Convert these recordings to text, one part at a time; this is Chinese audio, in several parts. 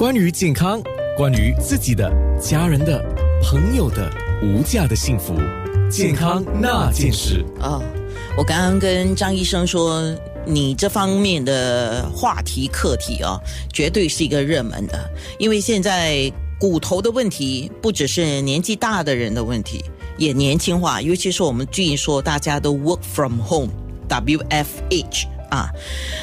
关于健康，关于自己的、家人的、朋友的无价的幸福，健康那件事啊！我刚刚跟张医生说，你这方面的话题课题啊，绝对是一个热门的，因为现在骨头的问题不只是年纪大的人的问题，也年轻化，尤其是我们最近说大家都 work from home，WFH 啊，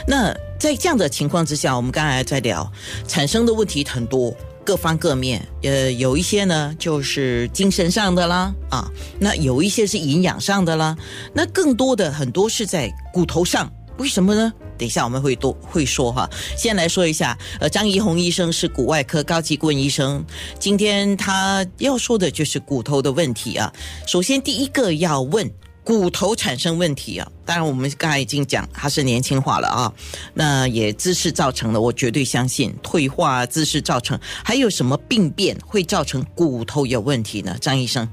那。在这样的情况之下，我们刚才在聊产生的问题很多，各方各面。呃，有一些呢就是精神上的啦，啊，那有一些是营养上的啦，那更多的很多是在骨头上。为什么呢？等一下我们会多会说哈。先来说一下，呃，张怡红医生是骨外科高级顾问医生，今天他要说的就是骨头的问题啊。首先第一个要问。骨头产生问题啊，当然我们刚才已经讲它是年轻化了啊，那也姿势造成的，我绝对相信退化姿势造成，还有什么病变会造成骨头有问题呢？张医生，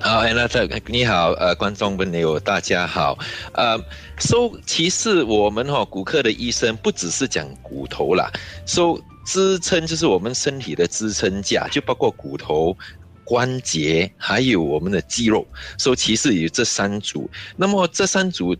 好，那这你好，呃，观众朋友大家好，呃，说其实我们哈骨科的医生不只是讲骨头啦，说支撑就是我们身体的支撑架，就包括骨头。关节还有我们的肌肉，所以其实有这三组。那么这三组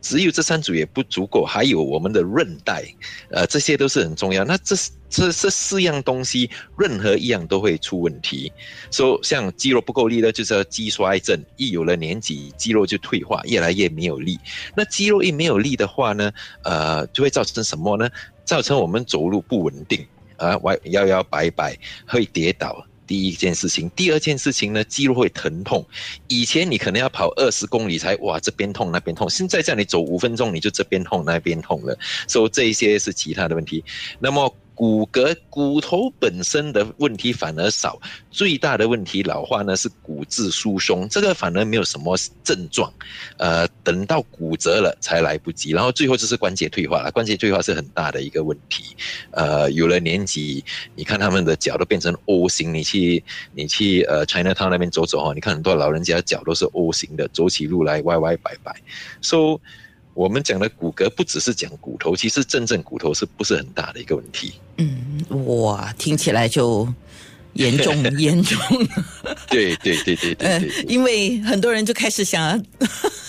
只有这三组也不足够，还有我们的韧带，呃，这些都是很重要。那这这这四样东西，任何一样都会出问题。说像肌肉不够力的，就是肌衰症。一有了年纪，肌肉就退化，越来越没有力。那肌肉一没有力的话呢，呃，就会造成什么呢？造成我们走路不稳定，啊，歪摇摇摆摆，会跌倒。第一件事情，第二件事情呢，肌肉会疼痛。以前你可能要跑二十公里才哇这边痛那边痛，现在叫你走五分钟你就这边痛那边痛了，所以这一些是其他的问题。那么。骨骼骨头本身的问题反而少，最大的问题老化呢是骨质疏松，这个反而没有什么症状，呃，等到骨折了才来不及，然后最后就是关节退化了，关节退化是很大的一个问题，呃，有了年纪，你看他们的脚都变成 O 型，你去你去呃 China Town 那边走走哈，你看很多老人家脚都是 O 型的，走起路来歪歪摆摆，so。我们讲的骨骼不只是讲骨头，其实真正骨头是不是很大的一个问题？嗯，哇，听起来就严重 严重。对对对对对。因为很多人就开始想，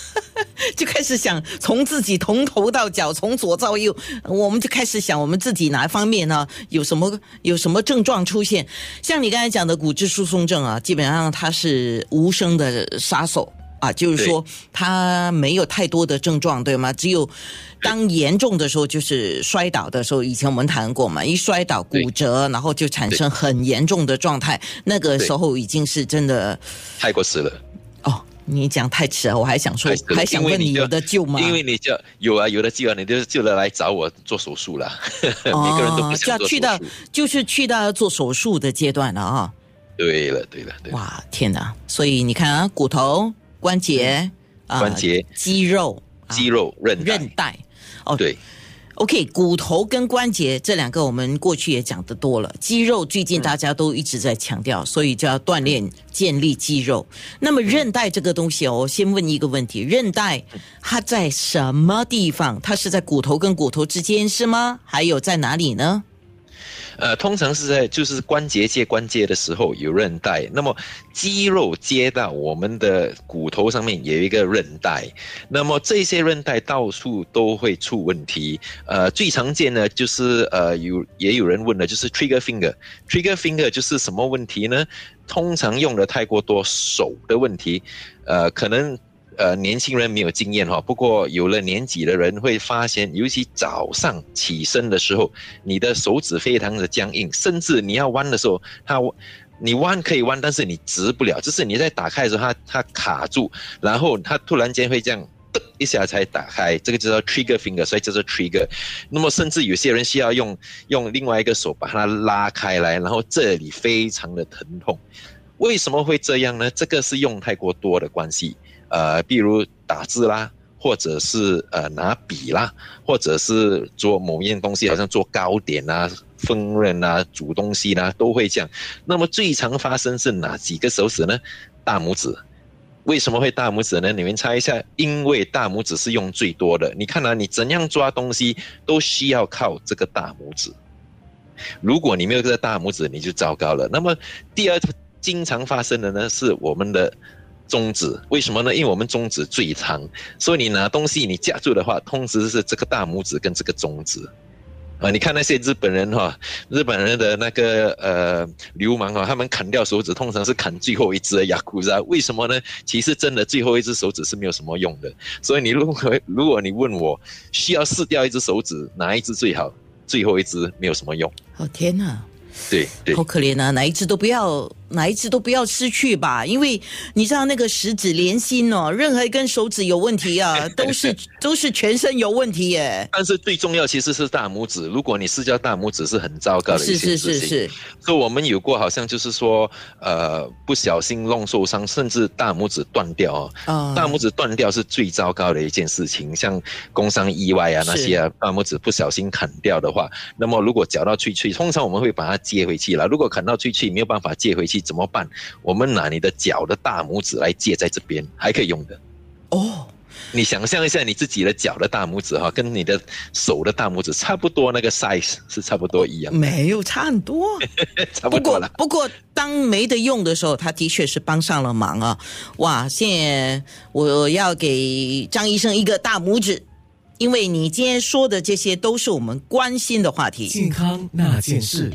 就开始想从自己从头到脚，从左到右，我们就开始想我们自己哪一方面呢？有什么有什么症状出现？像你刚才讲的骨质疏松症啊，基本上它是无声的杀手。啊，就是说他没有太多的症状，对吗？只有当严重的时候，就是摔倒的时候。以前我们谈过嘛，一摔倒骨折，然后就产生很严重的状态，那个时候已经是真的太过时了。哦，你讲太迟了，我还想说，还想问你有的救吗？因为你就有啊，有的救啊，你就就来找我做手术了。每个人都不想做去到就是去到做手术的阶段了啊。对了，对了，对。哇，天哪！所以你看啊，骨头。关节啊，关节、肌肉、肌肉、韧韧带，哦，对，OK，骨头跟关节这两个我们过去也讲的多了，肌肉最近大家都一直在强调，所以就要锻炼建立肌肉。那么韧带这个东西哦，我先问一个问题：韧带它在什么地方？它是在骨头跟骨头之间是吗？还有在哪里呢？呃，通常是在就是关节接关节的时候有韧带，那么肌肉接到我们的骨头上面有一个韧带，那么这些韧带到处都会出问题。呃，最常见的就是呃有也有人问的就是 trigger finger，trigger finger 就是什么问题呢？通常用的太过多手的问题，呃，可能。呃，年轻人没有经验哈，不过有了年纪的人会发现，尤其早上起身的时候，你的手指非常的僵硬，甚至你要弯的时候，它你弯可以弯，但是你直不了，就是你在打开的时候，它它卡住，然后它突然间会这样一下才打开，这个就叫 trigger finger，所以叫做 trigger。那么甚至有些人需要用用另外一个手把它拉开来，然后这里非常的疼痛。为什么会这样呢？这个是用太过多的关系。呃，比如打字啦，或者是呃拿笔啦，或者是做某样东西，好像做糕点啊、烹饪啊、煮东西啦，都会这样。那么最常发生是哪几个手指呢？大拇指。为什么会大拇指呢？你们猜一下。因为大拇指是用最多的。你看啊，你怎样抓东西都需要靠这个大拇指。如果你没有这个大拇指，你就糟糕了。那么第二经常发生的呢，是我们的中指。为什么呢？因为我们中指最长，所以你拿东西你夹住的话，通常是这个大拇指跟这个中指。啊，你看那些日本人哈，日本人的那个呃流氓哈，他们砍掉手指通常是砍最后一只的牙骨啊。为什么呢？其实真的最后一只手指是没有什么用的。所以你如果如果你问我需要试掉一只手指，哪一只最好？最后一只没有什么用。哦天哪！对对，好可怜啊！哪一只都不要，哪一只都不要失去吧，因为你知道那个十指连心哦，任何一根手指有问题啊，都是都是全身有问题耶。但是最重要其实是大拇指，如果你失掉大拇指是很糟糕的一件事情。是是是是，所以我们有过好像就是说，呃，不小心弄受伤，甚至大拇指断掉啊。大拇指断掉是最糟糕的一件事情，像工伤意外啊那些啊，大拇指不小心砍掉的话，那么如果绞到脆脆，通常我们会把它。接回去了。如果砍到脆脆没有办法接回去怎么办？我们拿你的脚的大拇指来借在这边，还可以用的。哦，你想象一下，你自己的脚的大拇指哈，跟你的手的大拇指差不多，那个 size 是差不多一样。没有差很多，差不多了。不过当没得用的时候，他的确是帮上了忙啊！哇，现在我要给张医生一个大拇指。因为你今天说的这些都是我们关心的话题，健康那件事。